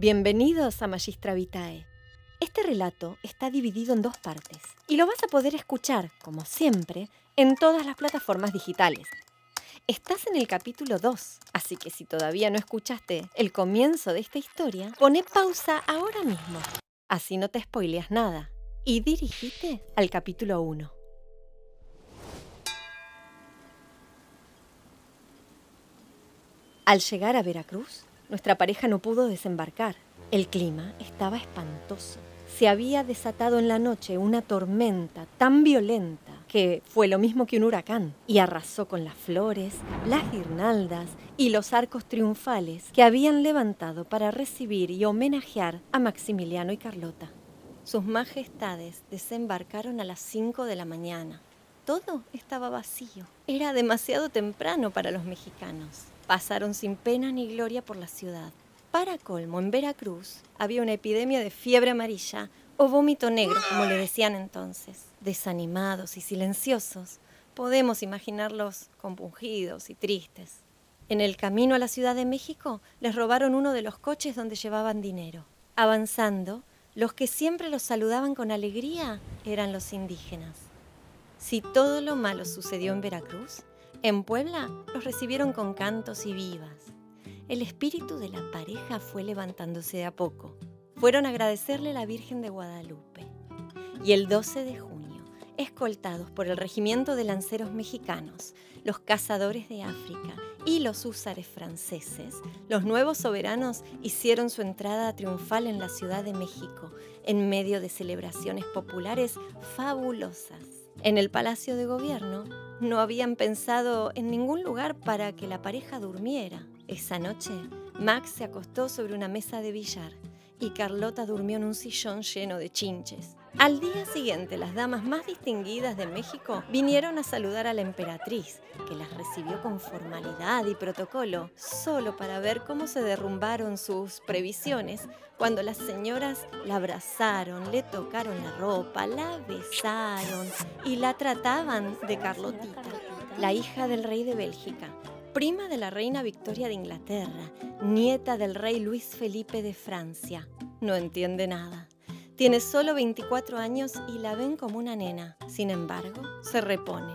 Bienvenidos a Magistra Vitae. Este relato está dividido en dos partes y lo vas a poder escuchar, como siempre, en todas las plataformas digitales. Estás en el capítulo 2, así que si todavía no escuchaste el comienzo de esta historia, pone pausa ahora mismo. Así no te spoileas nada. Y dirigite al capítulo 1. Al llegar a Veracruz, nuestra pareja no pudo desembarcar. El clima estaba espantoso. Se había desatado en la noche una tormenta tan violenta que fue lo mismo que un huracán y arrasó con las flores, las guirnaldas y los arcos triunfales que habían levantado para recibir y homenajear a Maximiliano y Carlota. Sus majestades desembarcaron a las 5 de la mañana. Todo estaba vacío. Era demasiado temprano para los mexicanos. Pasaron sin pena ni gloria por la ciudad. Para colmo, en Veracruz había una epidemia de fiebre amarilla o vómito negro, como le decían entonces. Desanimados y silenciosos, podemos imaginarlos compungidos y tristes. En el camino a la Ciudad de México les robaron uno de los coches donde llevaban dinero. Avanzando, los que siempre los saludaban con alegría eran los indígenas. Si todo lo malo sucedió en Veracruz, en Puebla los recibieron con cantos y vivas. El espíritu de la pareja fue levantándose de a poco. Fueron a agradecerle a la Virgen de Guadalupe. Y el 12 de junio, escoltados por el regimiento de lanceros mexicanos, los cazadores de África y los húsares franceses, los nuevos soberanos hicieron su entrada triunfal en la Ciudad de México, en medio de celebraciones populares fabulosas. En el Palacio de Gobierno no habían pensado en ningún lugar para que la pareja durmiera. Esa noche, Max se acostó sobre una mesa de billar y Carlota durmió en un sillón lleno de chinches. Al día siguiente, las damas más distinguidas de México vinieron a saludar a la emperatriz, que las recibió con formalidad y protocolo, solo para ver cómo se derrumbaron sus previsiones cuando las señoras la abrazaron, le tocaron la ropa, la besaron y la trataban de Carlotita, la hija del rey de Bélgica, prima de la reina Victoria de Inglaterra, nieta del rey Luis Felipe de Francia. No entiende nada. Tiene solo 24 años y la ven como una nena. Sin embargo, se repone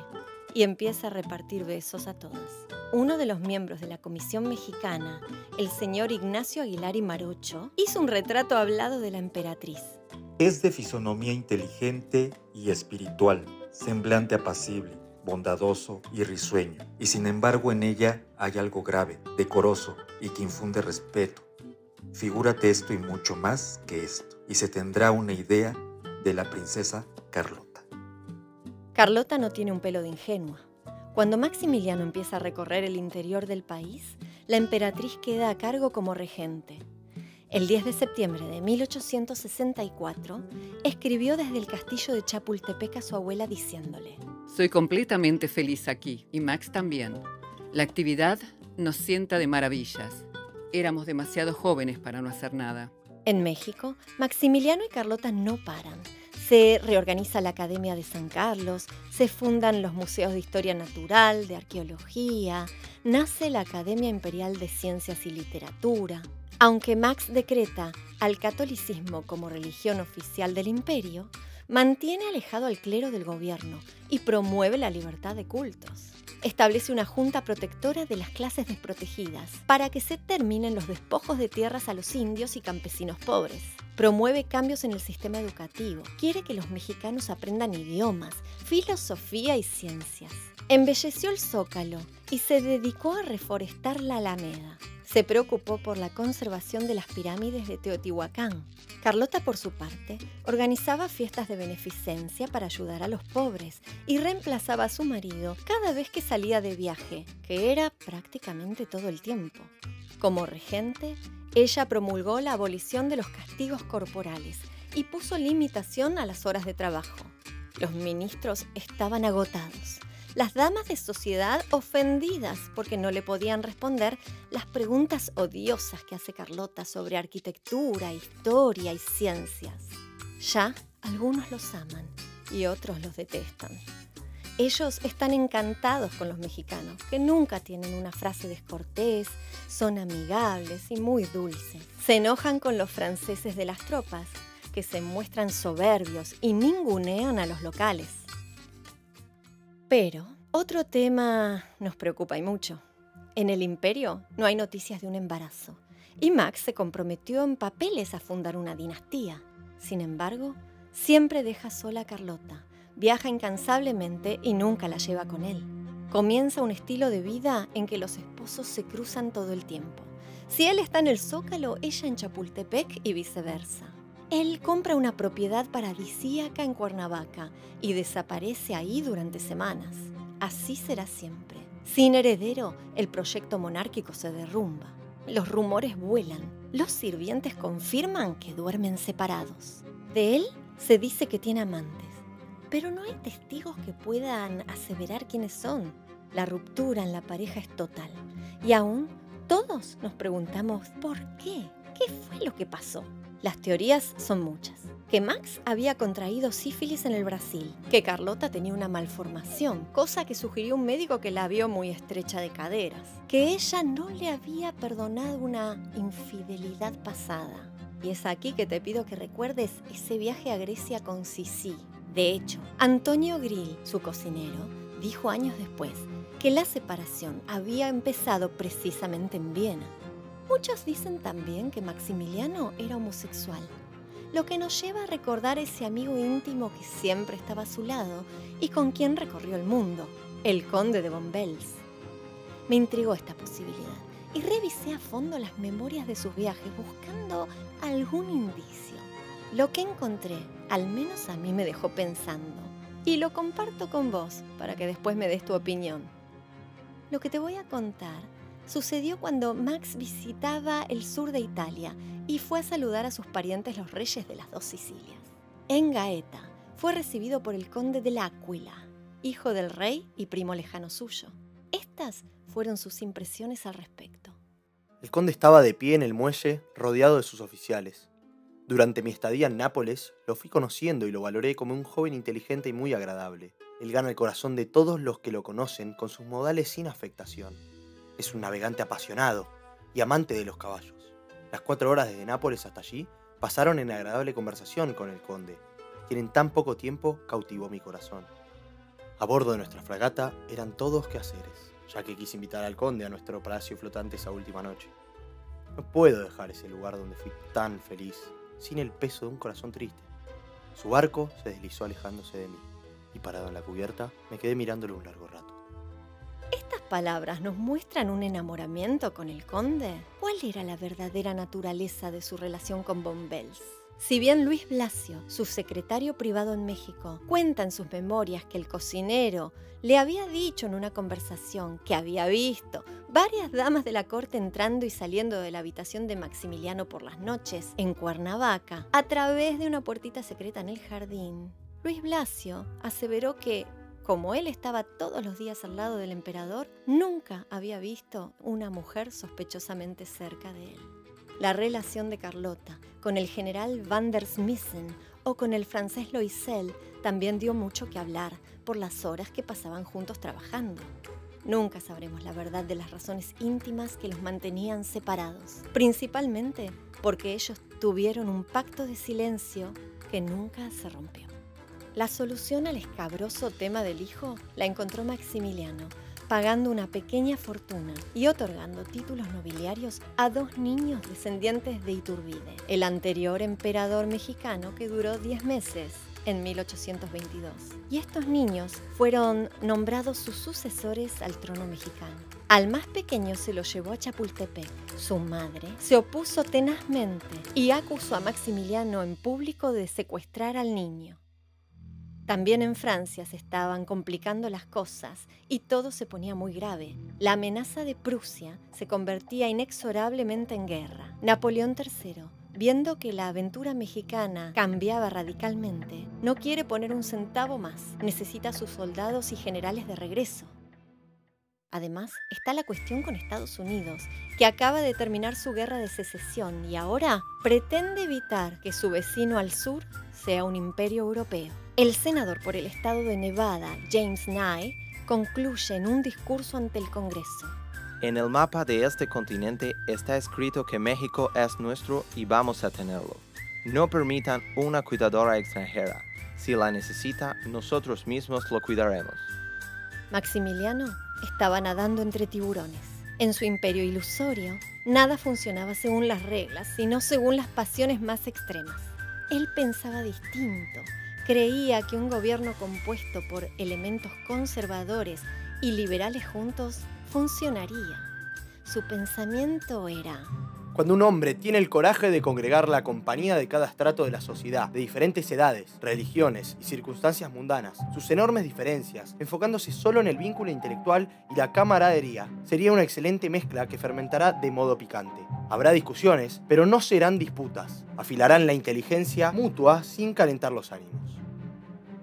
y empieza a repartir besos a todas. Uno de los miembros de la Comisión Mexicana, el señor Ignacio Aguilar y Marucho, hizo un retrato hablado de la emperatriz. Es de fisonomía inteligente y espiritual, semblante apacible, bondadoso y risueño, y sin embargo en ella hay algo grave, decoroso y que infunde respeto. Figúrate esto y mucho más que esto y se tendrá una idea de la princesa Carlota. Carlota no tiene un pelo de ingenua. Cuando Maximiliano empieza a recorrer el interior del país, la emperatriz queda a cargo como regente. El 10 de septiembre de 1864, escribió desde el castillo de Chapultepec a su abuela diciéndole, Soy completamente feliz aquí y Max también. La actividad nos sienta de maravillas. Éramos demasiado jóvenes para no hacer nada. En México, Maximiliano y Carlota no paran. Se reorganiza la Academia de San Carlos, se fundan los museos de historia natural, de arqueología, nace la Academia Imperial de Ciencias y Literatura. Aunque Max decreta al catolicismo como religión oficial del imperio, mantiene alejado al clero del gobierno y promueve la libertad de cultos. Establece una junta protectora de las clases desprotegidas para que se terminen los despojos de tierras a los indios y campesinos pobres. Promueve cambios en el sistema educativo. Quiere que los mexicanos aprendan idiomas, filosofía y ciencias. Embelleció el zócalo y se dedicó a reforestar la Alameda se preocupó por la conservación de las pirámides de Teotihuacán. Carlota, por su parte, organizaba fiestas de beneficencia para ayudar a los pobres y reemplazaba a su marido cada vez que salía de viaje, que era prácticamente todo el tiempo. Como regente, ella promulgó la abolición de los castigos corporales y puso limitación a las horas de trabajo. Los ministros estaban agotados las damas de sociedad ofendidas porque no le podían responder las preguntas odiosas que hace Carlota sobre arquitectura, historia y ciencias. Ya algunos los aman y otros los detestan. Ellos están encantados con los mexicanos, que nunca tienen una frase descortés, son amigables y muy dulces. Se enojan con los franceses de las tropas, que se muestran soberbios y ningunean a los locales. Pero otro tema nos preocupa y mucho. En el imperio no hay noticias de un embarazo y Max se comprometió en papeles a fundar una dinastía. Sin embargo, siempre deja sola a Carlota Viaja incansablemente y nunca la lleva con él. Comienza un estilo de vida en que los esposos se cruzan todo el tiempo. Si él está en el Zócalo, ella en Chapultepec y viceversa. Él compra una propiedad paradisíaca en Cuernavaca y desaparece ahí durante semanas. Así será siempre. Sin heredero, el proyecto monárquico se derrumba. Los rumores vuelan. Los sirvientes confirman que duermen separados. De él se dice que tiene amantes pero no hay testigos que puedan aseverar quiénes son. La ruptura en la pareja es total. Y aún todos nos preguntamos por qué. ¿Qué fue lo que pasó? Las teorías son muchas. Que Max había contraído sífilis en el Brasil, que Carlota tenía una malformación, cosa que sugirió un médico que la vio muy estrecha de caderas, que ella no le había perdonado una infidelidad pasada. Y es aquí que te pido que recuerdes ese viaje a Grecia con Sisi, de hecho, Antonio Grill, su cocinero, dijo años después que la separación había empezado precisamente en Viena. Muchos dicen también que Maximiliano era homosexual, lo que nos lleva a recordar ese amigo íntimo que siempre estaba a su lado y con quien recorrió el mundo, el conde de Bombels. Me intrigó esta posibilidad y revisé a fondo las memorias de sus viajes buscando algún indicio. Lo que encontré, al menos a mí me dejó pensando, y lo comparto con vos para que después me des tu opinión. Lo que te voy a contar sucedió cuando Max visitaba el sur de Italia y fue a saludar a sus parientes los reyes de las dos Sicilias. En Gaeta fue recibido por el conde de L'Aquila, hijo del rey y primo lejano suyo. Estas fueron sus impresiones al respecto. El conde estaba de pie en el muelle, rodeado de sus oficiales. Durante mi estadía en Nápoles, lo fui conociendo y lo valoré como un joven inteligente y muy agradable. Él gana el corazón de todos los que lo conocen con sus modales sin afectación. Es un navegante apasionado y amante de los caballos. Las cuatro horas desde Nápoles hasta allí pasaron en agradable conversación con el conde, quien en tan poco tiempo cautivó mi corazón. A bordo de nuestra fragata eran todos quehaceres, ya que quise invitar al conde a nuestro palacio flotante esa última noche. No puedo dejar ese lugar donde fui tan feliz sin el peso de un corazón triste. Su barco se deslizó alejándose de mí, y parado en la cubierta me quedé mirándolo un largo rato. ¿Estas palabras nos muestran un enamoramiento con el conde? ¿Cuál era la verdadera naturaleza de su relación con Bombels? Si bien Luis Blasio, su secretario privado en México, cuenta en sus memorias que el cocinero le había dicho en una conversación que había visto varias damas de la corte entrando y saliendo de la habitación de Maximiliano por las noches en Cuernavaca a través de una puertita secreta en el jardín, Luis Blasio aseveró que como él estaba todos los días al lado del emperador, nunca había visto una mujer sospechosamente cerca de él la relación de Carlota con el general van der Smissen o con el francés Loisel también dio mucho que hablar por las horas que pasaban juntos trabajando. Nunca sabremos la verdad de las razones íntimas que los mantenían separados, principalmente porque ellos tuvieron un pacto de silencio que nunca se rompió. La solución al escabroso tema del hijo la encontró Maximiliano pagando una pequeña fortuna y otorgando títulos nobiliarios a dos niños descendientes de Iturbide, el anterior emperador mexicano que duró 10 meses en 1822. Y estos niños fueron nombrados sus sucesores al trono mexicano. Al más pequeño se lo llevó a Chapultepec. Su madre se opuso tenazmente y acusó a Maximiliano en público de secuestrar al niño. También en Francia se estaban complicando las cosas y todo se ponía muy grave. La amenaza de Prusia se convertía inexorablemente en guerra. Napoleón III, viendo que la aventura mexicana cambiaba radicalmente, no quiere poner un centavo más. Necesita sus soldados y generales de regreso. Además, está la cuestión con Estados Unidos, que acaba de terminar su guerra de secesión y ahora pretende evitar que su vecino al sur sea un imperio europeo. El senador por el estado de Nevada, James Nye, concluye en un discurso ante el Congreso. En el mapa de este continente está escrito que México es nuestro y vamos a tenerlo. No permitan una cuidadora extranjera. Si la necesita, nosotros mismos lo cuidaremos. Maximiliano estaba nadando entre tiburones. En su imperio ilusorio, nada funcionaba según las reglas, sino según las pasiones más extremas. Él pensaba distinto. Creía que un gobierno compuesto por elementos conservadores y liberales juntos funcionaría. Su pensamiento era, Cuando un hombre tiene el coraje de congregar la compañía de cada estrato de la sociedad, de diferentes edades, religiones y circunstancias mundanas, sus enormes diferencias, enfocándose solo en el vínculo intelectual y la camaradería, sería una excelente mezcla que fermentará de modo picante. Habrá discusiones, pero no serán disputas. Afilarán la inteligencia mutua sin calentar los ánimos.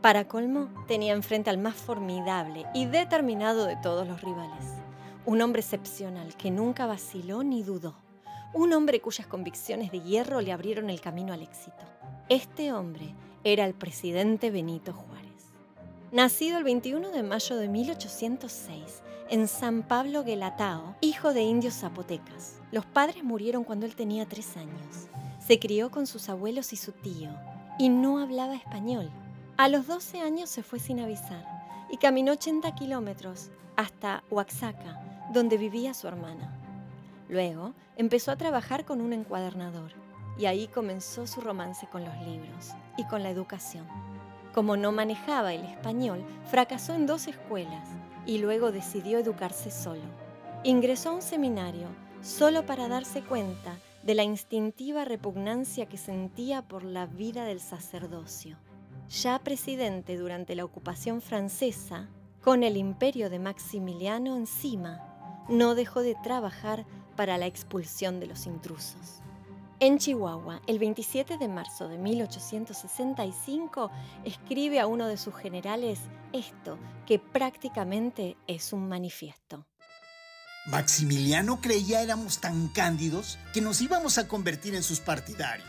para colmo, tenía enfrente al más formidable y determinado de todos los rivales. Un hombre excepcional que nunca vaciló ni dudó. Un hombre cuyas convicciones de hierro le abrieron el camino al éxito. Este hombre era el presidente Benito Juárez. Nacido el 21 de mayo de 1806 en San Pablo Guelatao, hijo de indios zapotecas. Los padres murieron cuando él tenía tres años. Se crió con sus abuelos y su tío y no hablaba español. A los 12 años se fue sin avisar y caminó 80 kilómetros hasta Oaxaca, donde vivía su hermana. Luego empezó a trabajar con un encuadernador y ahí comenzó su romance con los libros y con la educación. Como no manejaba el español, fracasó en dos escuelas y luego decidió educarse solo. Ingresó a un seminario solo para darse cuenta de la instintiva repugnancia que sentía por la vida del sacerdocio. Ya presidente durante la ocupación francesa, con el imperio de Maximiliano encima, no dejó de trabajar para la expulsión de los intrusos. En Chihuahua, el 27 de marzo de 1865, escribe a uno de sus generales esto, que prácticamente es un manifiesto. Maximiliano creía éramos tan cándidos que nos íbamos a convertir en sus partidarios,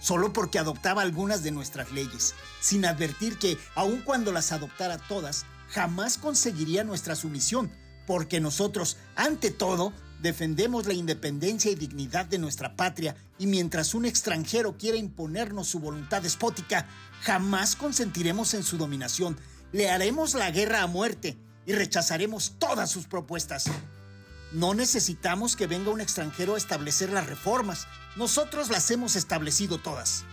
solo porque adoptaba algunas de nuestras leyes, sin advertir que, aun cuando las adoptara todas, jamás conseguiría nuestra sumisión, porque nosotros, ante todo, defendemos la independencia y dignidad de nuestra patria y mientras un extranjero quiera imponernos su voluntad despótica, jamás consentiremos en su dominación, le haremos la guerra a muerte y rechazaremos todas sus propuestas. No necesitamos que venga un extranjero a establecer las reformas, nosotros las hemos establecido todas.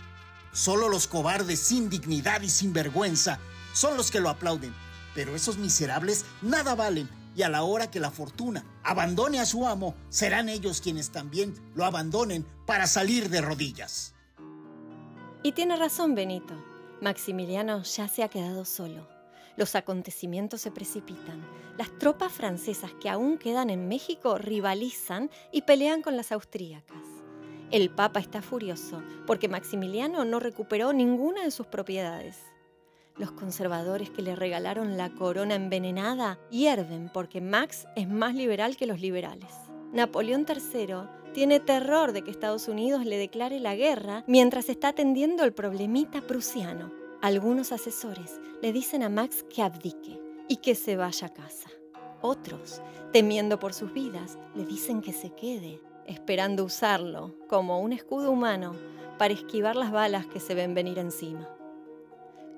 Solo los cobardes sin dignidad y sin vergüenza son los que lo aplauden, pero esos miserables nada valen y a la hora que la fortuna abandone a su amo, serán ellos quienes también lo abandonen para salir de rodillas. Y tiene razón Benito. Maximiliano ya se ha quedado solo. Los acontecimientos se precipitan. Las tropas francesas que aún quedan en México rivalizan y pelean con las austríacas. El Papa está furioso porque Maximiliano no recuperó ninguna de sus propiedades. Los conservadores que le regalaron la corona envenenada hierven porque Max es más liberal que los liberales. Napoleón III tiene terror de que Estados Unidos le declare la guerra mientras está atendiendo el problemita prusiano. Algunos asesores le dicen a Max que abdique y que se vaya a casa. Otros, temiendo por sus vidas, le dicen que se quede, esperando usarlo como un escudo humano para esquivar las balas que se ven venir encima.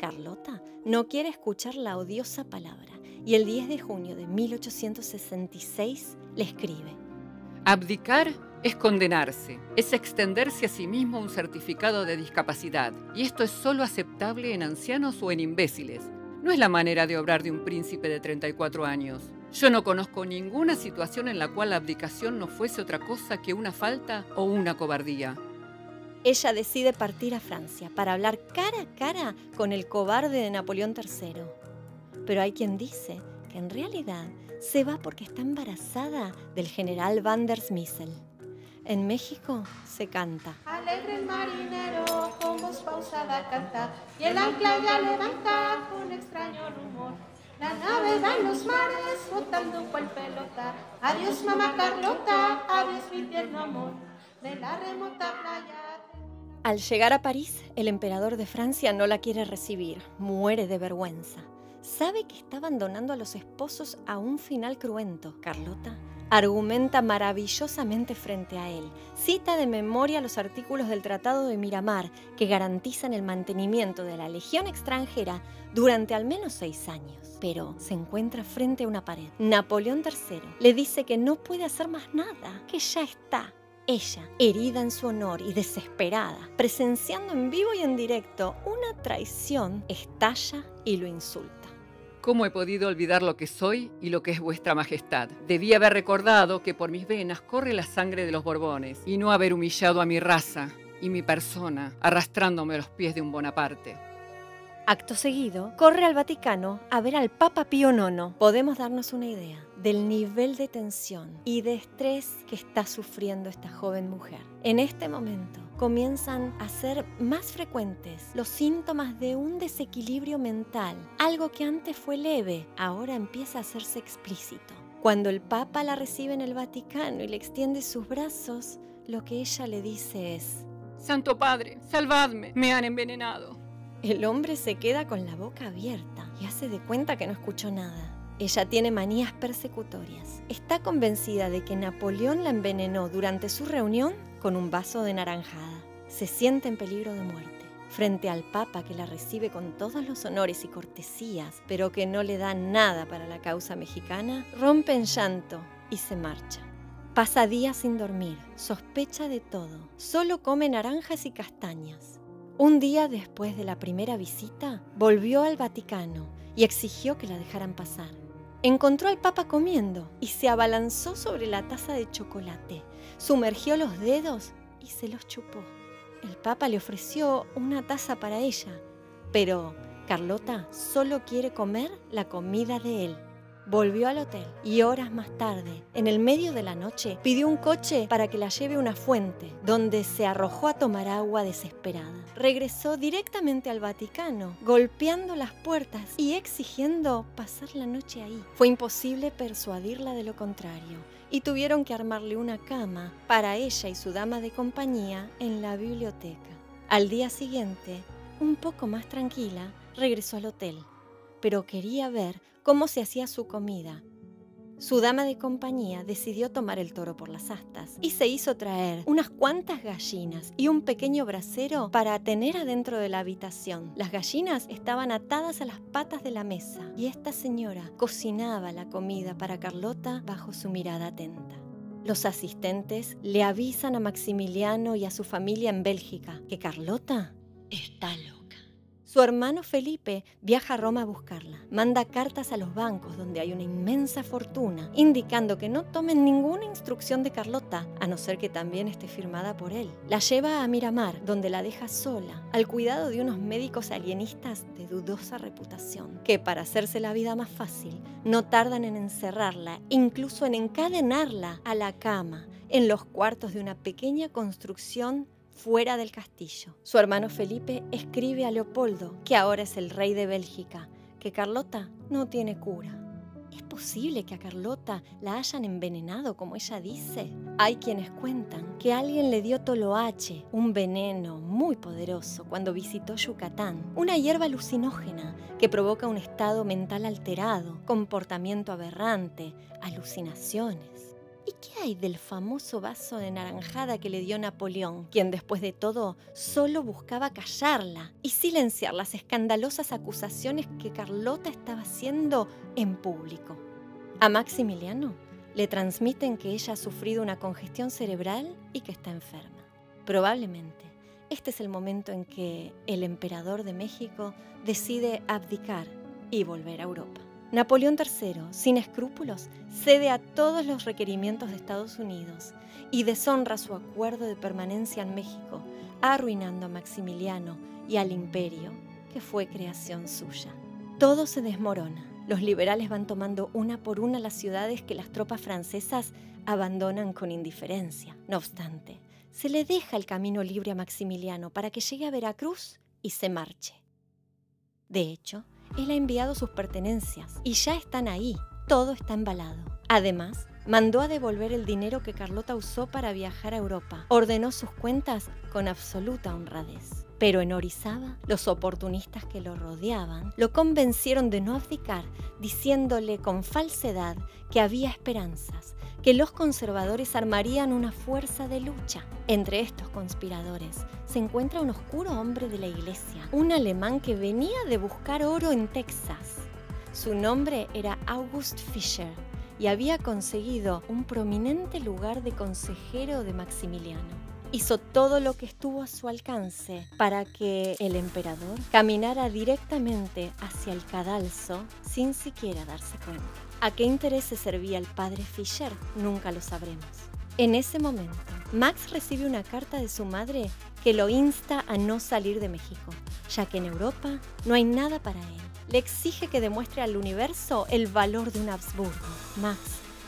Carlota no quiere escuchar la odiosa palabra y el 10 de junio de 1866 le escribe. Abdicar es condenarse, es extenderse a sí mismo un certificado de discapacidad, y esto es solo aceptable en ancianos o en imbéciles. No es la manera de obrar de un príncipe de 34 años. Yo no conozco ninguna situación en la cual la abdicación no fuese otra cosa que una falta o una cobardía. Ella decide partir a Francia para hablar cara a cara con el cobarde de Napoleón III. Pero hay quien dice que en realidad se va porque está embarazada del general Van der Smissel. En México se canta. Alegre el marinero con voz pausada canta y el ancla ya levanta con extraño rumor. La nave va en los mares flotando cual pelota. Adiós mamá Carlota, adiós mi tierno amor. De la remota playa. Al llegar a París, el emperador de Francia no la quiere recibir, muere de vergüenza. Sabe que está abandonando a los esposos a un final cruento. Carlota argumenta maravillosamente frente a él. Cita de memoria los artículos del Tratado de Miramar que garantizan el mantenimiento de la legión extranjera durante al menos seis años. Pero se encuentra frente a una pared. Napoleón III le dice que no puede hacer más nada, que ya está. Ella, herida en su honor y desesperada, presenciando en vivo y en directo una traición, estalla y lo insulta. ¿Cómo he podido olvidar lo que soy y lo que es vuestra majestad? Debí haber recordado que por mis venas corre la sangre de los Borbones y no haber humillado a mi raza y mi persona arrastrándome a los pies de un Bonaparte. Acto seguido, corre al Vaticano a ver al Papa Pío IX. Podemos darnos una idea del nivel de tensión y de estrés que está sufriendo esta joven mujer. En este momento comienzan a ser más frecuentes los síntomas de un desequilibrio mental. Algo que antes fue leve, ahora empieza a hacerse explícito. Cuando el Papa la recibe en el Vaticano y le extiende sus brazos, lo que ella le dice es, Santo Padre, salvadme, me han envenenado. El hombre se queda con la boca abierta y hace de cuenta que no escuchó nada. Ella tiene manías persecutorias. Está convencida de que Napoleón la envenenó durante su reunión con un vaso de naranjada. Se siente en peligro de muerte. Frente al Papa que la recibe con todos los honores y cortesías, pero que no le da nada para la causa mexicana, rompe en llanto y se marcha. Pasa días sin dormir, sospecha de todo, solo come naranjas y castañas. Un día después de la primera visita, volvió al Vaticano y exigió que la dejaran pasar. Encontró al Papa comiendo y se abalanzó sobre la taza de chocolate, sumergió los dedos y se los chupó. El Papa le ofreció una taza para ella, pero Carlota solo quiere comer la comida de él. Volvió al hotel y horas más tarde, en el medio de la noche, pidió un coche para que la lleve a una fuente, donde se arrojó a tomar agua desesperada. Regresó directamente al Vaticano, golpeando las puertas y exigiendo pasar la noche ahí. Fue imposible persuadirla de lo contrario y tuvieron que armarle una cama para ella y su dama de compañía en la biblioteca. Al día siguiente, un poco más tranquila, regresó al hotel, pero quería ver cómo se hacía su comida. Su dama de compañía decidió tomar el toro por las astas y se hizo traer unas cuantas gallinas y un pequeño brasero para tener adentro de la habitación. Las gallinas estaban atadas a las patas de la mesa y esta señora cocinaba la comida para Carlota bajo su mirada atenta. Los asistentes le avisan a Maximiliano y a su familia en Bélgica que Carlota está loca. Su hermano Felipe viaja a Roma a buscarla. Manda cartas a los bancos donde hay una inmensa fortuna, indicando que no tomen ninguna instrucción de Carlota, a no ser que también esté firmada por él. La lleva a Miramar, donde la deja sola, al cuidado de unos médicos alienistas de dudosa reputación, que para hacerse la vida más fácil, no tardan en encerrarla, incluso en encadenarla a la cama, en los cuartos de una pequeña construcción fuera del castillo. Su hermano Felipe escribe a Leopoldo, que ahora es el rey de Bélgica, que Carlota no tiene cura. ¿Es posible que a Carlota la hayan envenenado como ella dice? Hay quienes cuentan que alguien le dio toloache, un veneno muy poderoso, cuando visitó Yucatán, una hierba alucinógena que provoca un estado mental alterado, comportamiento aberrante, alucinaciones. ¿Y qué hay del famoso vaso de naranjada que le dio Napoleón, quien después de todo solo buscaba callarla y silenciar las escandalosas acusaciones que Carlota estaba haciendo en público? A Maximiliano le transmiten que ella ha sufrido una congestión cerebral y que está enferma. Probablemente este es el momento en que el emperador de México decide abdicar y volver a Europa. Napoleón III, sin escrúpulos, cede a todos los requerimientos de Estados Unidos y deshonra su acuerdo de permanencia en México, arruinando a Maximiliano y al imperio, que fue creación suya. Todo se desmorona. Los liberales van tomando una por una las ciudades que las tropas francesas abandonan con indiferencia. No obstante, se le deja el camino libre a Maximiliano para que llegue a Veracruz y se marche. De hecho, él ha enviado sus pertenencias y ya están ahí. Todo está embalado. Además, mandó a devolver el dinero que Carlota usó para viajar a Europa. Ordenó sus cuentas con absoluta honradez. Pero en Orizaba, los oportunistas que lo rodeaban lo convencieron de no abdicar, diciéndole con falsedad que había esperanzas, que los conservadores armarían una fuerza de lucha. Entre estos conspiradores se encuentra un oscuro hombre de la iglesia, un alemán que venía de buscar oro en Texas. Su nombre era August Fischer y había conseguido un prominente lugar de consejero de Maximiliano hizo todo lo que estuvo a su alcance para que el emperador caminara directamente hacia el cadalso sin siquiera darse cuenta. ¿A qué intereses servía el padre Fischer? Nunca lo sabremos. En ese momento, Max recibe una carta de su madre que lo insta a no salir de México, ya que en Europa no hay nada para él. Le exige que demuestre al universo el valor de un Habsburgo. Max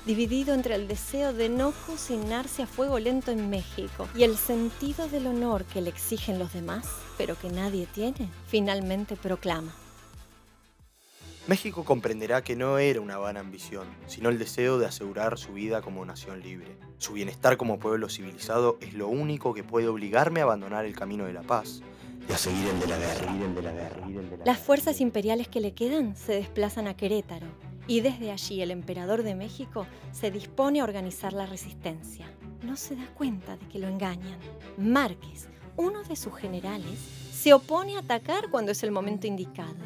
dividido entre el deseo de no cocinarse a fuego lento en México y el sentido del honor que le exigen los demás, pero que nadie tiene, finalmente proclama. México comprenderá que no era una vana ambición, sino el deseo de asegurar su vida como nación libre. Su bienestar como pueblo civilizado es lo único que puede obligarme a abandonar el camino de la paz y a seguir el de la guerra. Las fuerzas imperiales que le quedan se desplazan a Querétaro, y desde allí el emperador de México se dispone a organizar la resistencia. No se da cuenta de que lo engañan. Márquez, uno de sus generales, se opone a atacar cuando es el momento indicado.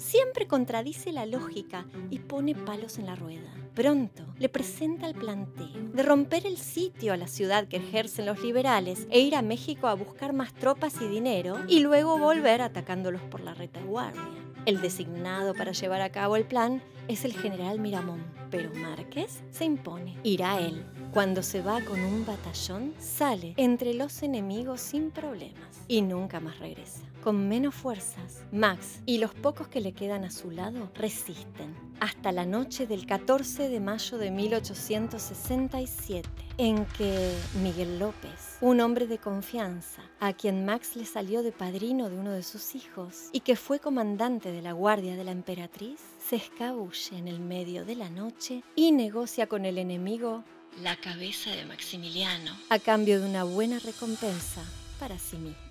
Siempre contradice la lógica y pone palos en la rueda. Pronto le presenta el planteo de romper el sitio a la ciudad que ejercen los liberales e ir a México a buscar más tropas y dinero y luego volver atacándolos por la retaguardia. El designado para llevar a cabo el plan es el general Miramón, pero Márquez se impone. Irá él. Cuando se va con un batallón, sale entre los enemigos sin problemas y nunca más regresa. Con menos fuerzas, Max y los pocos que le quedan a su lado resisten hasta la noche del 14 de mayo de 1867, en que Miguel López, un hombre de confianza, a quien Max le salió de padrino de uno de sus hijos y que fue comandante de la Guardia de la Emperatriz, se escabulle en el medio de la noche y negocia con el enemigo la cabeza de Maximiliano a cambio de una buena recompensa para sí mismo.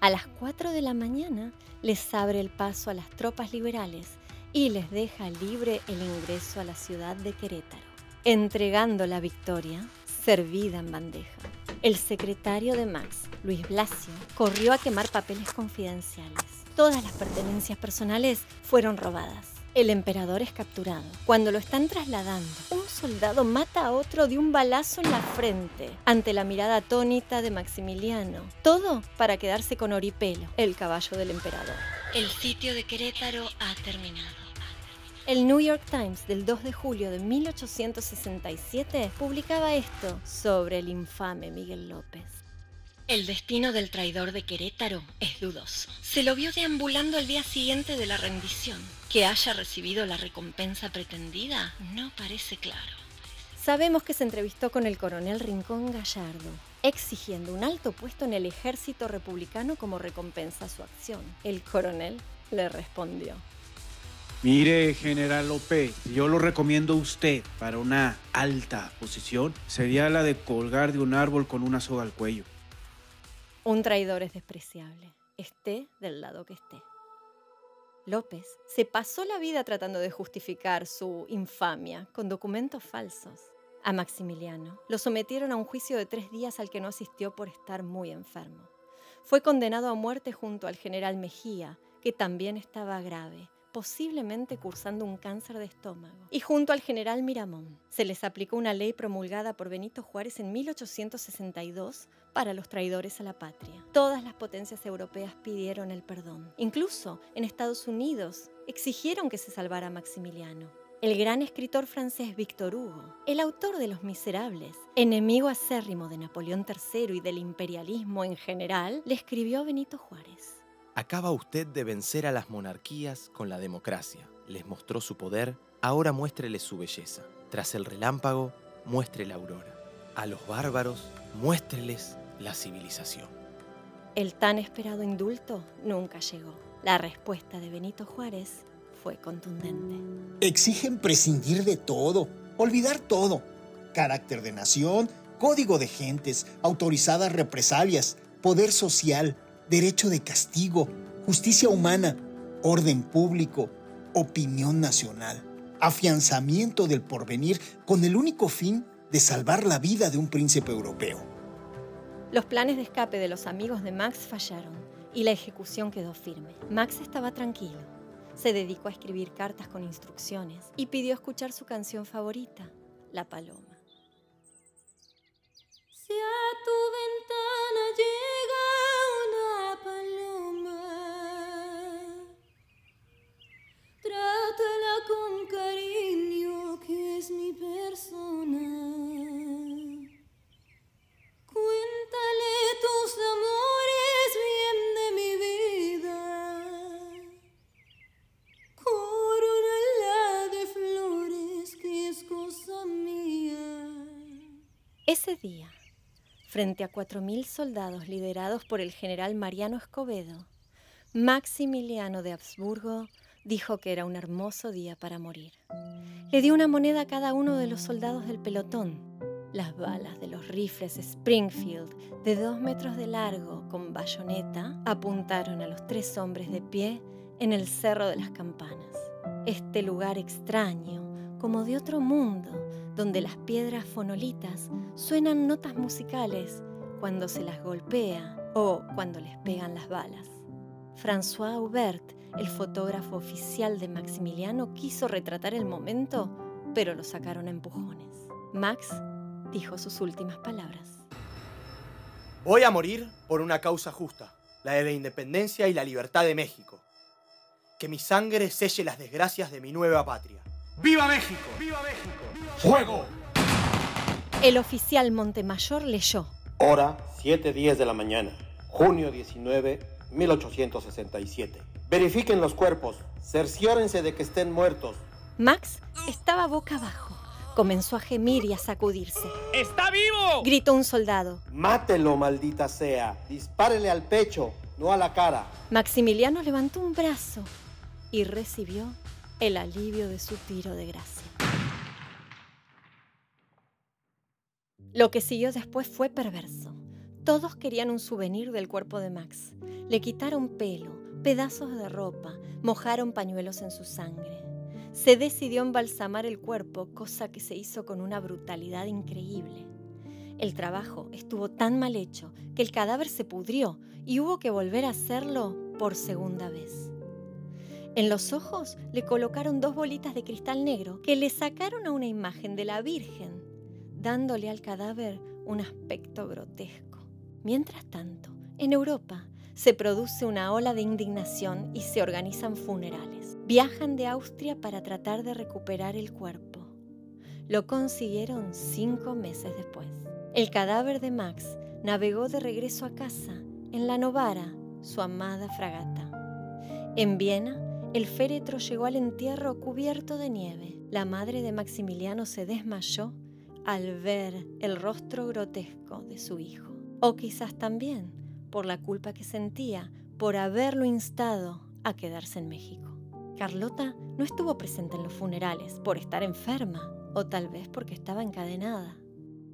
A las 4 de la mañana les abre el paso a las tropas liberales y les deja libre el ingreso a la ciudad de Querétaro, entregando la victoria servida en bandeja. El secretario de Max, Luis Blasio, corrió a quemar papeles confidenciales. Todas las pertenencias personales fueron robadas. El emperador es capturado. Cuando lo están trasladando, un soldado mata a otro de un balazo en la frente, ante la mirada atónita de Maximiliano. Todo para quedarse con Oripelo, el caballo del emperador. El sitio de Querétaro ha terminado. El New York Times del 2 de julio de 1867 publicaba esto sobre el infame Miguel López. El destino del traidor de Querétaro es dudoso. Se lo vio deambulando el día siguiente de la rendición. Que haya recibido la recompensa pretendida no parece claro. Sabemos que se entrevistó con el coronel Rincón Gallardo, exigiendo un alto puesto en el ejército republicano como recompensa a su acción. El coronel le respondió. Mire, general López, yo lo recomiendo a usted para una alta posición. Sería la de colgar de un árbol con una soga al cuello. Un traidor es despreciable, esté del lado que esté. López se pasó la vida tratando de justificar su infamia con documentos falsos. A Maximiliano lo sometieron a un juicio de tres días al que no asistió por estar muy enfermo. Fue condenado a muerte junto al general Mejía, que también estaba grave, posiblemente cursando un cáncer de estómago. Y junto al general Miramón se les aplicó una ley promulgada por Benito Juárez en 1862 para los traidores a la patria. Todas las potencias europeas pidieron el perdón. Incluso en Estados Unidos exigieron que se salvara Maximiliano. El gran escritor francés Victor Hugo, el autor de Los Miserables, enemigo acérrimo de Napoleón III y del imperialismo en general, le escribió a Benito Juárez. Acaba usted de vencer a las monarquías con la democracia. Les mostró su poder, ahora muéstrele su belleza. Tras el relámpago, muestre la aurora. A los bárbaros, muéstreles la civilización. El tan esperado indulto nunca llegó. La respuesta de Benito Juárez fue contundente. Exigen prescindir de todo, olvidar todo. carácter de nación, código de gentes, autorizadas represalias, poder social, derecho de castigo, justicia humana, orden público, opinión nacional, afianzamiento del porvenir con el único fin de salvar la vida de un príncipe europeo. Los planes de escape de los amigos de Max fallaron y la ejecución quedó firme. Max estaba tranquilo. Se dedicó a escribir cartas con instrucciones y pidió escuchar su canción favorita, La Paloma. Si a tu día, frente a 4.000 soldados liderados por el general Mariano Escobedo, Maximiliano de Habsburgo dijo que era un hermoso día para morir. Le dio una moneda a cada uno de los soldados del pelotón. Las balas de los rifles Springfield, de dos metros de largo, con bayoneta, apuntaron a los tres hombres de pie en el Cerro de las Campanas. Este lugar extraño, como de otro mundo, donde las piedras fonolitas suenan notas musicales cuando se las golpea o cuando les pegan las balas. François Aubert, el fotógrafo oficial de Maximiliano, quiso retratar el momento, pero lo sacaron a empujones. Max dijo sus últimas palabras. Voy a morir por una causa justa, la de la independencia y la libertad de México. Que mi sangre selle las desgracias de mi nueva patria. ¡Viva México! ¡Viva México! ¡Fuego! El oficial Montemayor leyó. Hora 7.10 de la mañana, junio 19, 1867. Verifiquen los cuerpos, cerciórense de que estén muertos. Max estaba boca abajo. Comenzó a gemir y a sacudirse. ¡Está vivo! Gritó un soldado. Mátelo, maldita sea. Dispárele al pecho, no a la cara. Maximiliano levantó un brazo y recibió el alivio de su tiro de gracia. Lo que siguió después fue perverso. Todos querían un souvenir del cuerpo de Max. Le quitaron pelo, pedazos de ropa, mojaron pañuelos en su sangre. Se decidió embalsamar el cuerpo, cosa que se hizo con una brutalidad increíble. El trabajo estuvo tan mal hecho que el cadáver se pudrió y hubo que volver a hacerlo por segunda vez. En los ojos le colocaron dos bolitas de cristal negro que le sacaron a una imagen de la Virgen, dándole al cadáver un aspecto grotesco. Mientras tanto, en Europa se produce una ola de indignación y se organizan funerales. Viajan de Austria para tratar de recuperar el cuerpo. Lo consiguieron cinco meses después. El cadáver de Max navegó de regreso a casa en la Novara, su amada fragata. En Viena, el féretro llegó al entierro cubierto de nieve. La madre de Maximiliano se desmayó al ver el rostro grotesco de su hijo. O quizás también por la culpa que sentía por haberlo instado a quedarse en México. Carlota no estuvo presente en los funerales por estar enferma o tal vez porque estaba encadenada.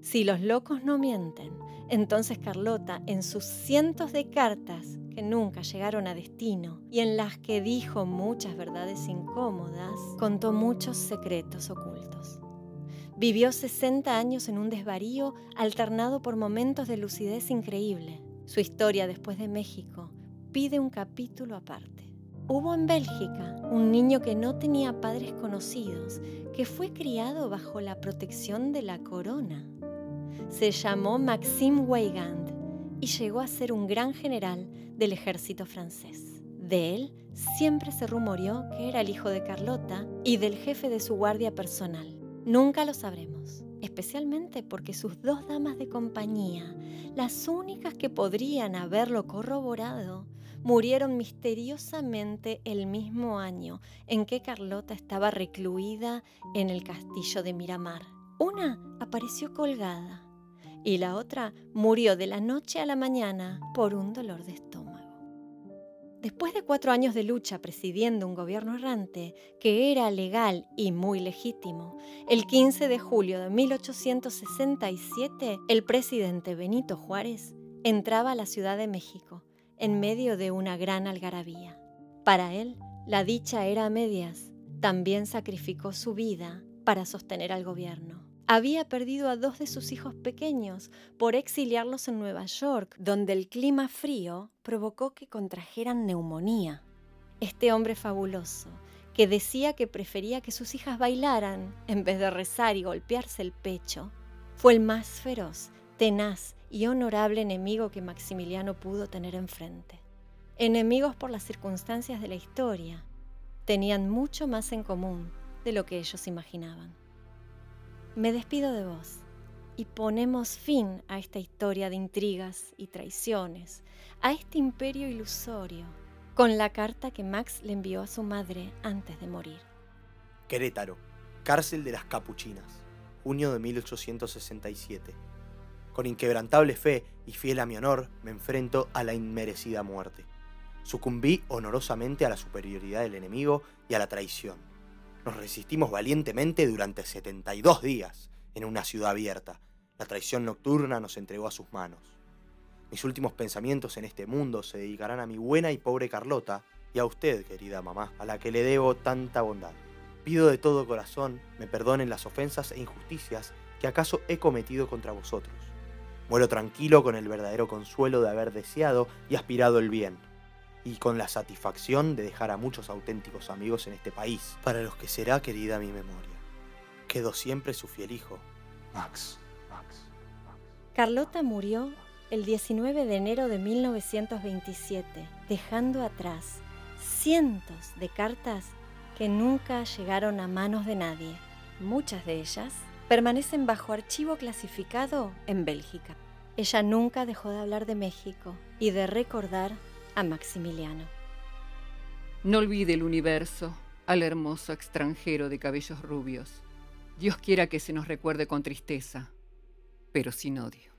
Si los locos no mienten, entonces Carlota, en sus cientos de cartas que nunca llegaron a destino y en las que dijo muchas verdades incómodas, contó muchos secretos ocultos. Vivió 60 años en un desvarío alternado por momentos de lucidez increíble. Su historia después de México pide un capítulo aparte. Hubo en Bélgica un niño que no tenía padres conocidos, que fue criado bajo la protección de la corona. Se llamó Maxime Weygand y llegó a ser un gran general del ejército francés. De él siempre se rumoreó que era el hijo de Carlota y del jefe de su guardia personal. Nunca lo sabremos, especialmente porque sus dos damas de compañía, las únicas que podrían haberlo corroborado, murieron misteriosamente el mismo año en que Carlota estaba recluida en el castillo de Miramar. Una apareció colgada y la otra murió de la noche a la mañana por un dolor de estómago. Después de cuatro años de lucha presidiendo un gobierno errante que era legal y muy legítimo, el 15 de julio de 1867 el presidente Benito Juárez entraba a la Ciudad de México en medio de una gran algarabía. Para él, la dicha era a medias. También sacrificó su vida para sostener al gobierno. Había perdido a dos de sus hijos pequeños por exiliarlos en Nueva York, donde el clima frío provocó que contrajeran neumonía. Este hombre fabuloso, que decía que prefería que sus hijas bailaran en vez de rezar y golpearse el pecho, fue el más feroz, tenaz y honorable enemigo que Maximiliano pudo tener enfrente. Enemigos por las circunstancias de la historia, tenían mucho más en común de lo que ellos imaginaban. Me despido de vos y ponemos fin a esta historia de intrigas y traiciones, a este imperio ilusorio, con la carta que Max le envió a su madre antes de morir. Querétaro, cárcel de las Capuchinas, junio de 1867. Con inquebrantable fe y fiel a mi honor, me enfrento a la inmerecida muerte. Sucumbí honorosamente a la superioridad del enemigo y a la traición nos resistimos valientemente durante 72 días en una ciudad abierta. La traición nocturna nos entregó a sus manos. Mis últimos pensamientos en este mundo se dedicarán a mi buena y pobre Carlota y a usted, querida mamá, a la que le debo tanta bondad. Pido de todo corazón me perdonen las ofensas e injusticias que acaso he cometido contra vosotros. Muero tranquilo con el verdadero consuelo de haber deseado y aspirado el bien y con la satisfacción de dejar a muchos auténticos amigos en este país, para los que será querida mi memoria. Quedo siempre su fiel hijo, Max. Max. Carlota murió el 19 de enero de 1927, dejando atrás cientos de cartas que nunca llegaron a manos de nadie. Muchas de ellas permanecen bajo archivo clasificado en Bélgica. Ella nunca dejó de hablar de México y de recordar a Maximiliano. No olvide el universo al hermoso extranjero de cabellos rubios. Dios quiera que se nos recuerde con tristeza, pero sin odio.